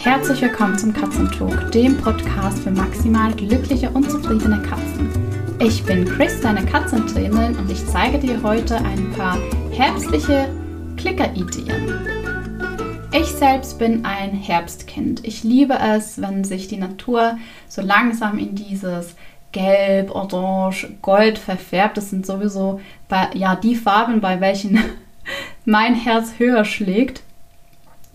Herzlich willkommen zum Katzentalk, dem Podcast für maximal glückliche und zufriedene Katzen. Ich bin Chris, deine Katzentrainerin, und ich zeige dir heute ein paar herbstliche Klicker-Ideen. Ich selbst bin ein Herbstkind. Ich liebe es, wenn sich die Natur so langsam in dieses Gelb, Orange, Gold verfärbt. Das sind sowieso bei, ja, die Farben, bei welchen mein Herz höher schlägt.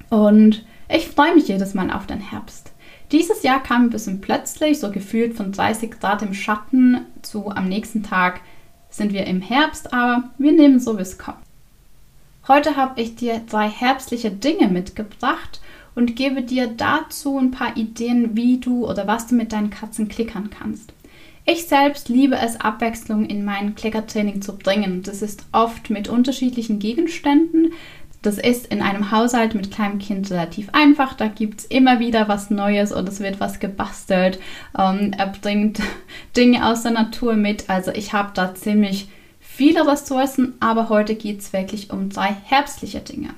Und ich freue mich jedes Mal auf den Herbst. Dieses Jahr kam ein bisschen plötzlich, so gefühlt von 30 Grad im Schatten zu am nächsten Tag sind wir im Herbst, aber wir nehmen so, wie es kommt. Heute habe ich dir drei herbstliche Dinge mitgebracht und gebe dir dazu ein paar Ideen, wie du oder was du mit deinen Katzen klickern kannst. Ich selbst liebe es, Abwechslung in mein Klickertraining zu bringen. Das ist oft mit unterschiedlichen Gegenständen. Das ist in einem Haushalt mit kleinem Kind relativ einfach. Da gibt es immer wieder was Neues und es wird was gebastelt. Ähm, er bringt Dinge aus der Natur mit. Also ich habe da ziemlich viele Ressourcen, aber heute geht es wirklich um drei herbstliche Dinge.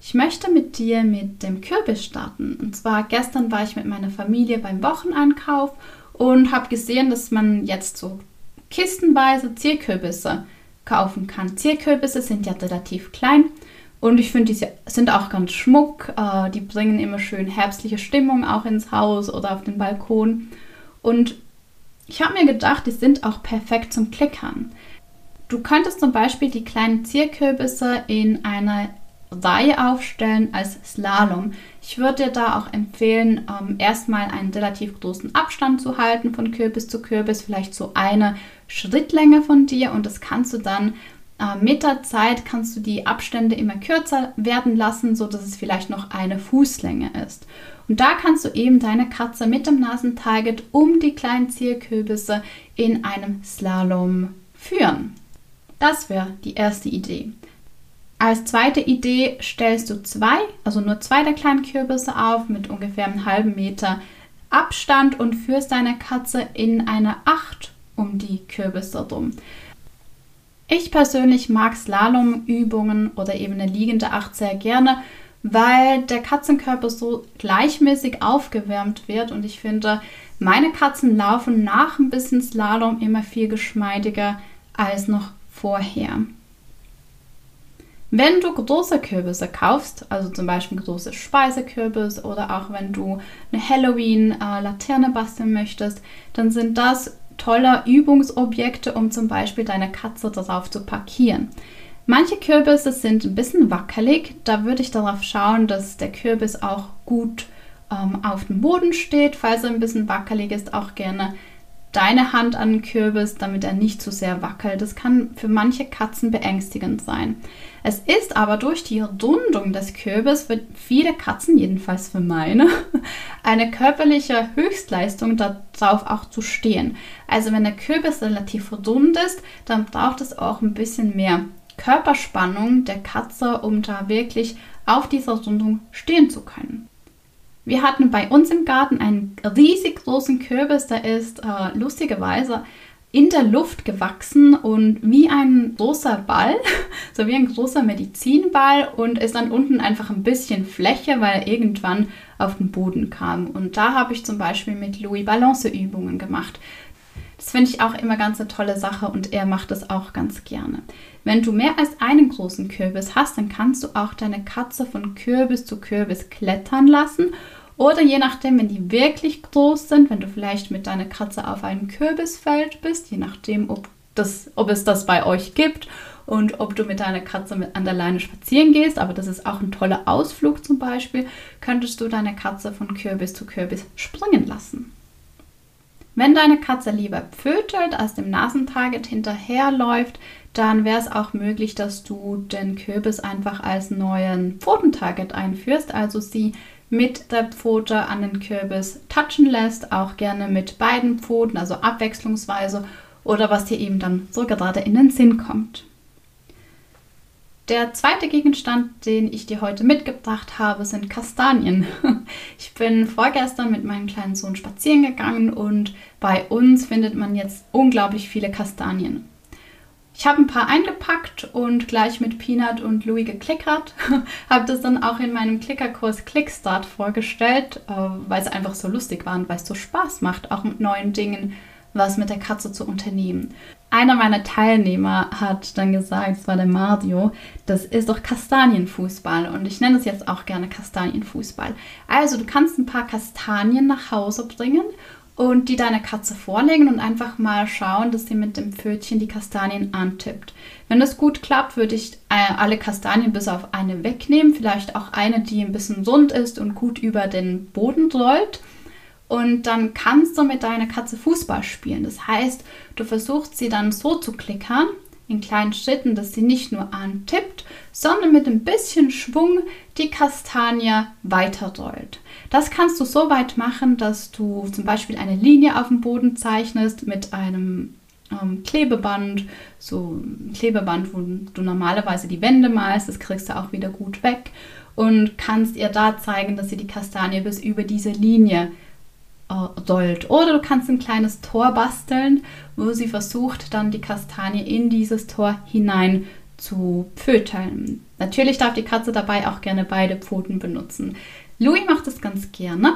Ich möchte mit dir mit dem Kürbis starten. Und zwar gestern war ich mit meiner Familie beim Wocheneinkauf und habe gesehen, dass man jetzt so kistenweise Zierkürbisse kaufen kann. Zierkürbisse sind ja relativ klein und ich finde, die sind auch ganz schmuck. Äh, die bringen immer schön herbstliche Stimmung auch ins Haus oder auf den Balkon. Und ich habe mir gedacht, die sind auch perfekt zum Klickern. Du könntest zum Beispiel die kleinen Zierkürbisse in einer Reihe aufstellen als Slalom. Ich würde dir da auch empfehlen, ähm, erstmal einen relativ großen Abstand zu halten von Kürbis zu Kürbis, vielleicht so eine Schrittlänge von dir und das kannst du dann mit der Zeit kannst du die Abstände immer kürzer werden lassen, so dass es vielleicht noch eine Fußlänge ist. Und da kannst du eben deine Katze mit dem Nasentarget um die kleinen Zierkürbisse in einem Slalom führen. Das wäre die erste Idee. Als zweite Idee stellst du zwei, also nur zwei der kleinen Kürbisse auf mit ungefähr einem halben Meter Abstand und führst deine Katze in eine Acht um die Kürbisse rum. Ich persönlich mag Slalomübungen oder eben eine liegende Acht sehr gerne, weil der Katzenkörper so gleichmäßig aufgewärmt wird und ich finde, meine Katzen laufen nach ein bisschen Slalom immer viel geschmeidiger als noch vorher. Wenn du große Kürbisse kaufst, also zum Beispiel große Speisekürbis oder auch wenn du eine Halloween-Laterne basteln möchtest, dann sind das tolle Übungsobjekte, um zum Beispiel deine Katze darauf zu parkieren. Manche Kürbisse sind ein bisschen wackelig, da würde ich darauf schauen, dass der Kürbis auch gut ähm, auf dem Boden steht. Falls er ein bisschen wackelig ist, auch gerne deine Hand an den Kürbis, damit er nicht zu sehr wackelt. Das kann für manche Katzen beängstigend sein. Es ist aber durch die Rundung des Kürbis für viele Katzen, jedenfalls für meine, eine körperliche Höchstleistung darauf auch zu stehen. Also wenn der Kürbis relativ rund ist, dann braucht es auch ein bisschen mehr Körperspannung der Katze, um da wirklich auf dieser Rundung stehen zu können. Wir hatten bei uns im Garten einen riesig großen Kürbis, der ist äh, lustigerweise in der Luft gewachsen und wie ein großer Ball, so wie ein großer Medizinball und ist dann unten einfach ein bisschen Fläche, weil er irgendwann auf den Boden kam. Und da habe ich zum Beispiel mit Louis Balanceübungen gemacht. Das finde ich auch immer ganz eine tolle Sache und er macht es auch ganz gerne. Wenn du mehr als einen großen Kürbis hast, dann kannst du auch deine Katze von Kürbis zu Kürbis klettern lassen. Oder je nachdem, wenn die wirklich groß sind, wenn du vielleicht mit deiner Katze auf einem Kürbisfeld bist, je nachdem, ob, das, ob es das bei euch gibt und ob du mit deiner Katze mit an der Leine spazieren gehst, aber das ist auch ein toller Ausflug zum Beispiel, könntest du deine Katze von Kürbis zu Kürbis springen lassen. Wenn deine Katze lieber pfötelt, als dem Nasentarget hinterherläuft, dann wäre es auch möglich, dass du den Kürbis einfach als neuen Pfotentarget einführst, also sie mit der Pfote an den Kürbis touchen lässt, auch gerne mit beiden Pfoten, also abwechslungsweise oder was dir eben dann so gerade in den Sinn kommt. Der zweite Gegenstand, den ich dir heute mitgebracht habe, sind Kastanien. Ich bin vorgestern mit meinem kleinen Sohn spazieren gegangen und bei uns findet man jetzt unglaublich viele Kastanien. Ich habe ein paar eingepackt und gleich mit Peanut und Louis geklickert. habe das dann auch in meinem Klickerkurs Clickstart vorgestellt, äh, weil es einfach so lustig war und weil es so Spaß macht, auch mit neuen Dingen was mit der Katze zu unternehmen. Einer meiner Teilnehmer hat dann gesagt, es war der Mario, das ist doch Kastanienfußball und ich nenne es jetzt auch gerne Kastanienfußball. Also du kannst ein paar Kastanien nach Hause bringen und die deiner Katze vorlegen und einfach mal schauen, dass sie mit dem Pfötchen die Kastanien antippt. Wenn das gut klappt, würde ich äh, alle Kastanien bis auf eine wegnehmen, vielleicht auch eine, die ein bisschen rund ist und gut über den Boden rollt. Und dann kannst du mit deiner Katze Fußball spielen. Das heißt, du versuchst sie dann so zu klickern, in kleinen Schritten, dass sie nicht nur antippt, sondern mit ein bisschen Schwung die Kastanie weiterrollt. Das kannst du so weit machen, dass du zum Beispiel eine Linie auf dem Boden zeichnest mit einem ähm, Klebeband, so ein Klebeband, wo du normalerweise die Wände malst, das kriegst du auch wieder gut weg und kannst ihr da zeigen, dass sie die Kastanie bis über diese Linie äh, rollt. Oder du kannst ein kleines Tor basteln, wo sie versucht, dann die Kastanie in dieses Tor hinein zu pföteln. Natürlich darf die Katze dabei auch gerne beide Pfoten benutzen. Louis macht das ganz gerne.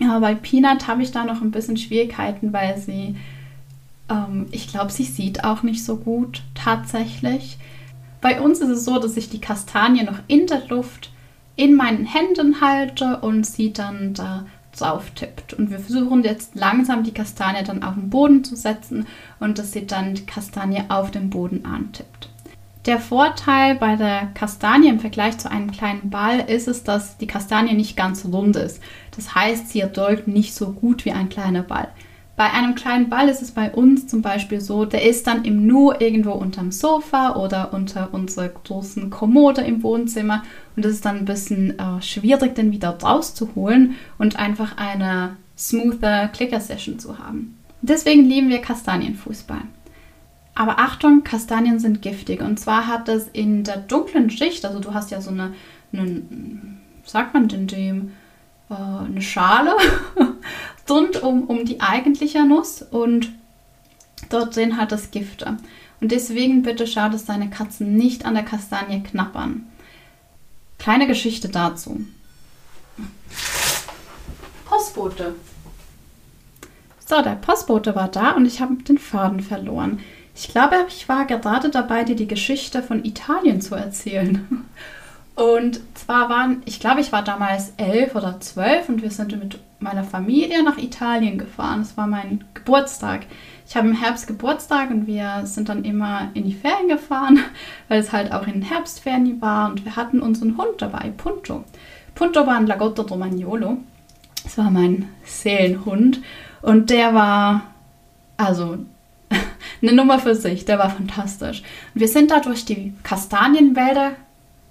Ja, bei Peanut habe ich da noch ein bisschen Schwierigkeiten, weil sie, ähm, ich glaube, sie sieht auch nicht so gut tatsächlich. Bei uns ist es so, dass ich die Kastanie noch in der Luft in meinen Händen halte und sie dann da drauf tippt. Und wir versuchen jetzt langsam die Kastanie dann auf den Boden zu setzen und dass sie dann die Kastanie auf dem Boden antippt. Der Vorteil bei der Kastanie im Vergleich zu einem kleinen Ball ist es, dass die Kastanie nicht ganz rund ist. Das heißt, sie erdolgt nicht so gut wie ein kleiner Ball. Bei einem kleinen Ball ist es bei uns zum Beispiel so, der ist dann im Nu irgendwo unterm Sofa oder unter unserer großen Kommode im Wohnzimmer und es ist dann ein bisschen äh, schwierig, den wieder rauszuholen und einfach eine smoother Clicker-Session zu haben. Deswegen lieben wir Kastanienfußball. Aber Achtung, Kastanien sind giftig. Und zwar hat es in der dunklen Schicht, also du hast ja so eine, eine sagt man denn dem, äh, eine Schale rund um, um die eigentliche Nuss und dort drin hat es Gifte. Und deswegen bitte schau, dass deine Katzen nicht an der Kastanie knappern. Kleine Geschichte dazu. Postbote. So, der Postbote war da und ich habe den Faden verloren. Ich glaube, ich war gerade dabei, dir die Geschichte von Italien zu erzählen. Und zwar waren, ich glaube, ich war damals elf oder zwölf und wir sind mit meiner Familie nach Italien gefahren. Es war mein Geburtstag. Ich habe im Herbst Geburtstag und wir sind dann immer in die Ferien gefahren, weil es halt auch in den Herbstferien war und wir hatten unseren Hund dabei, Punto. Punto war ein Lagotto Romagnolo. Das war mein Seelenhund und der war, also eine Nummer für sich. Der war fantastisch. Und wir sind da durch die Kastanienwälder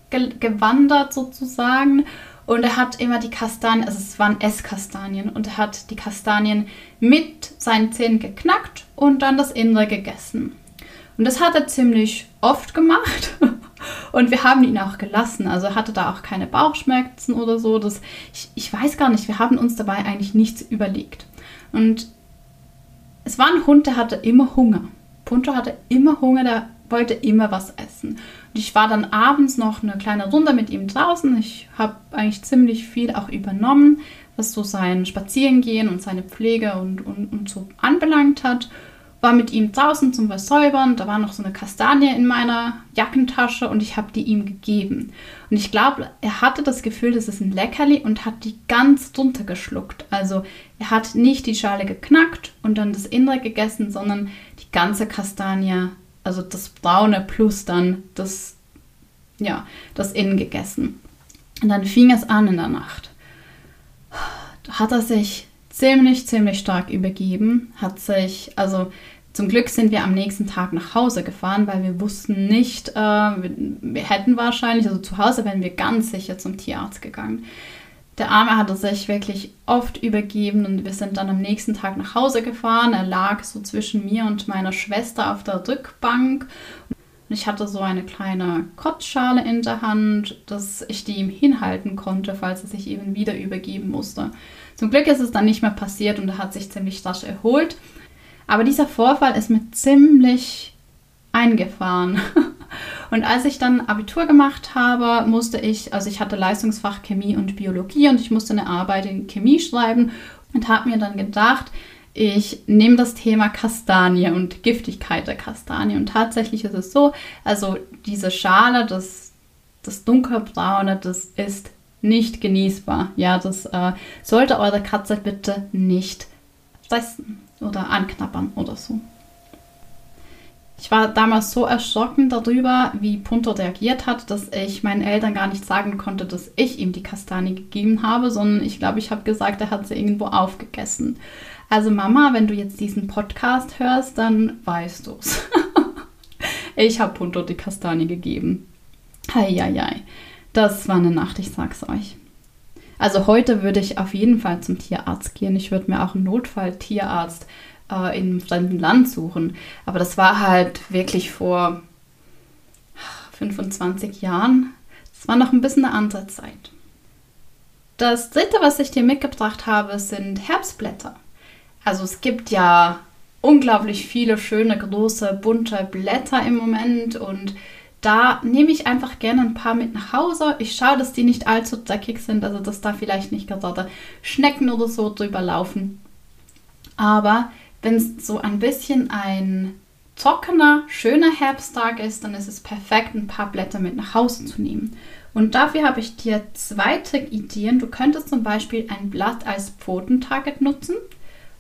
ge gewandert sozusagen. Und er hat immer die Kastanien, also es waren Esskastanien, und er hat die Kastanien mit seinen Zähnen geknackt und dann das Innere gegessen. Und das hat er ziemlich oft gemacht. Und wir haben ihn auch gelassen. Also er hatte da auch keine Bauchschmerzen oder so. Das, ich, ich weiß gar nicht, wir haben uns dabei eigentlich nichts überlegt. Und es war ein Hund, der hatte immer Hunger. Punto hatte immer Hunger, der wollte immer was essen. Und ich war dann abends noch eine kleine Runde mit ihm draußen. Ich habe eigentlich ziemlich viel auch übernommen, was so sein Spazierengehen und seine Pflege und, und, und so anbelangt hat war mit ihm draußen zum Versäubern. Da war noch so eine Kastanie in meiner Jackentasche und ich habe die ihm gegeben. Und ich glaube, er hatte das Gefühl, das ist ein Leckerli und hat die ganz drunter geschluckt. Also er hat nicht die Schale geknackt und dann das Innere gegessen, sondern die ganze Kastanie, also das Braune plus dann das, ja, das Innen gegessen. Und dann fing es an in der Nacht. Da hat er sich ziemlich, ziemlich stark übergeben, hat sich, also zum Glück sind wir am nächsten Tag nach Hause gefahren, weil wir wussten nicht, äh, wir, wir, hätten wahrscheinlich, also zu Hause wären wir ganz sicher zum Tierarzt gegangen. Der Arme hatte sich wirklich oft übergeben und wir sind dann am nächsten Tag nach Hause gefahren. Er lag so zwischen mir und meiner Schwester auf der Rückbank. Und ich hatte so eine kleine Kotzschale in der Hand, dass ich die ihm hinhalten konnte, falls er sich eben wieder übergeben musste. Zum Glück ist es dann nicht mehr passiert und er hat sich ziemlich rasch erholt. Aber dieser Vorfall ist mir ziemlich eingefahren. Und als ich dann Abitur gemacht habe, musste ich, also ich hatte Leistungsfach Chemie und Biologie und ich musste eine Arbeit in Chemie schreiben und habe mir dann gedacht, ich nehme das Thema Kastanie und Giftigkeit der Kastanie. Und tatsächlich ist es so, also diese Schale, das, das dunkelbraune, das ist nicht genießbar. Ja, das äh, sollte eure Katze bitte nicht fressen oder anknabbern oder so. Ich war damals so erschrocken darüber, wie Punto reagiert hat, dass ich meinen Eltern gar nicht sagen konnte, dass ich ihm die Kastanie gegeben habe, sondern ich glaube, ich habe gesagt, er hat sie irgendwo aufgegessen. Also Mama, wenn du jetzt diesen Podcast hörst, dann weißt du es. ich habe Punto die Kastanie gegeben. Heieiei, das war eine Nacht, ich sag's euch. Also heute würde ich auf jeden Fall zum Tierarzt gehen. Ich würde mir auch einen Notfall-Tierarzt äh, in einem fremden Land suchen. Aber das war halt wirklich vor 25 Jahren. Das war noch ein bisschen eine andere Zeit. Das dritte, was ich dir mitgebracht habe, sind Herbstblätter. Also es gibt ja unglaublich viele schöne, große, bunte Blätter im Moment und da nehme ich einfach gerne ein paar mit nach Hause. Ich schaue, dass die nicht allzu dreckig sind, also dass da vielleicht nicht gerade Schnecken oder so drüber laufen. Aber wenn es so ein bisschen ein trockener, schöner Herbsttag ist, dann ist es perfekt, ein paar Blätter mit nach Hause zu nehmen. Und dafür habe ich dir zwei Trick-Ideen. Du könntest zum Beispiel ein Blatt als Pfotentarget nutzen.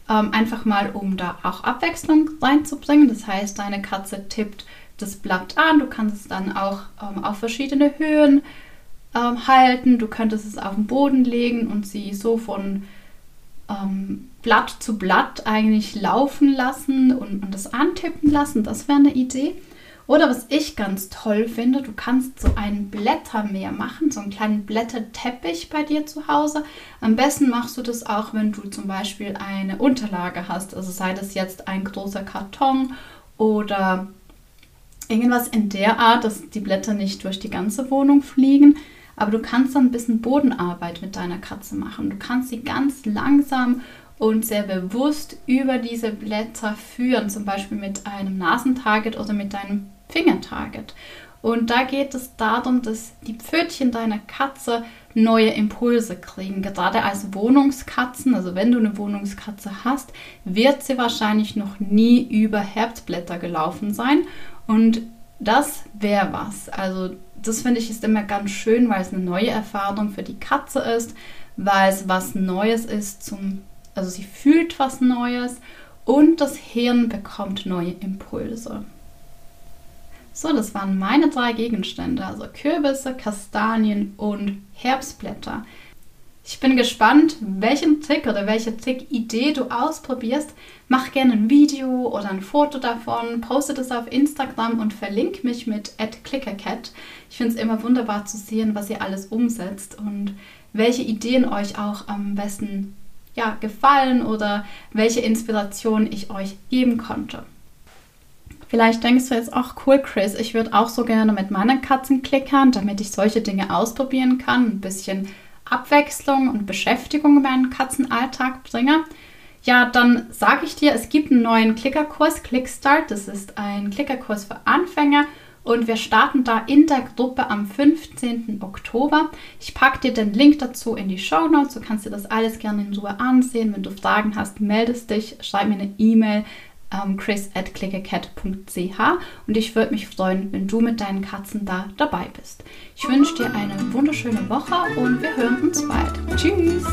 Ähm, einfach mal, um da auch Abwechslung reinzubringen. Das heißt, deine Katze tippt das Blatt an. Du kannst es dann auch ähm, auf verschiedene Höhen ähm, halten. Du könntest es auf den Boden legen und sie so von ähm, Blatt zu Blatt eigentlich laufen lassen und, und das antippen lassen. Das wäre eine Idee. Oder was ich ganz toll finde, du kannst so ein Blättermeer machen, so einen kleinen Blätterteppich bei dir zu Hause. Am besten machst du das auch, wenn du zum Beispiel eine Unterlage hast. Also sei das jetzt ein großer Karton oder irgendwas in der Art, dass die Blätter nicht durch die ganze Wohnung fliegen. Aber du kannst dann ein bisschen Bodenarbeit mit deiner Katze machen. Du kannst sie ganz langsam und sehr bewusst über diese Blätter führen, zum Beispiel mit einem Nasentarget oder mit deinem Fingertarget. Und da geht es darum, dass die Pfötchen deiner Katze neue Impulse kriegen. Gerade als Wohnungskatzen, also wenn du eine Wohnungskatze hast, wird sie wahrscheinlich noch nie über Herbstblätter gelaufen sein. Und das wäre was. Also das finde ich ist immer ganz schön, weil es eine neue Erfahrung für die Katze ist, weil es was Neues ist zum, also sie fühlt was Neues und das Hirn bekommt neue Impulse. So, das waren meine drei Gegenstände, also Kürbisse, Kastanien und Herbstblätter. Ich bin gespannt, welchen Trick oder welche Trick-Idee du ausprobierst. Mach gerne ein Video oder ein Foto davon, poste das auf Instagram und verlink mich mit @clickercat. Ich finde es immer wunderbar zu sehen, was ihr alles umsetzt und welche Ideen euch auch am besten ja, gefallen oder welche Inspiration ich euch geben konnte. Vielleicht denkst du jetzt auch, cool, Chris, ich würde auch so gerne mit meinen Katzen klickern, damit ich solche Dinge ausprobieren kann, ein bisschen Abwechslung und Beschäftigung in meinen Katzenalltag bringe, ja, dann sage ich dir, es gibt einen neuen Klickerkurs, Clickstart. Das ist ein Klickerkurs für Anfänger und wir starten da in der Gruppe am 15. Oktober. Ich packe dir den Link dazu in die Show Notes. Du kannst dir das alles gerne in Ruhe ansehen. Wenn du Fragen hast, meldest dich, schreib mir eine E-Mail ähm, chris at clickercat.ch und ich würde mich freuen, wenn du mit deinen Katzen da dabei bist. Ich wünsche dir eine wunderschöne Woche und wir hören uns bald. Tschüss!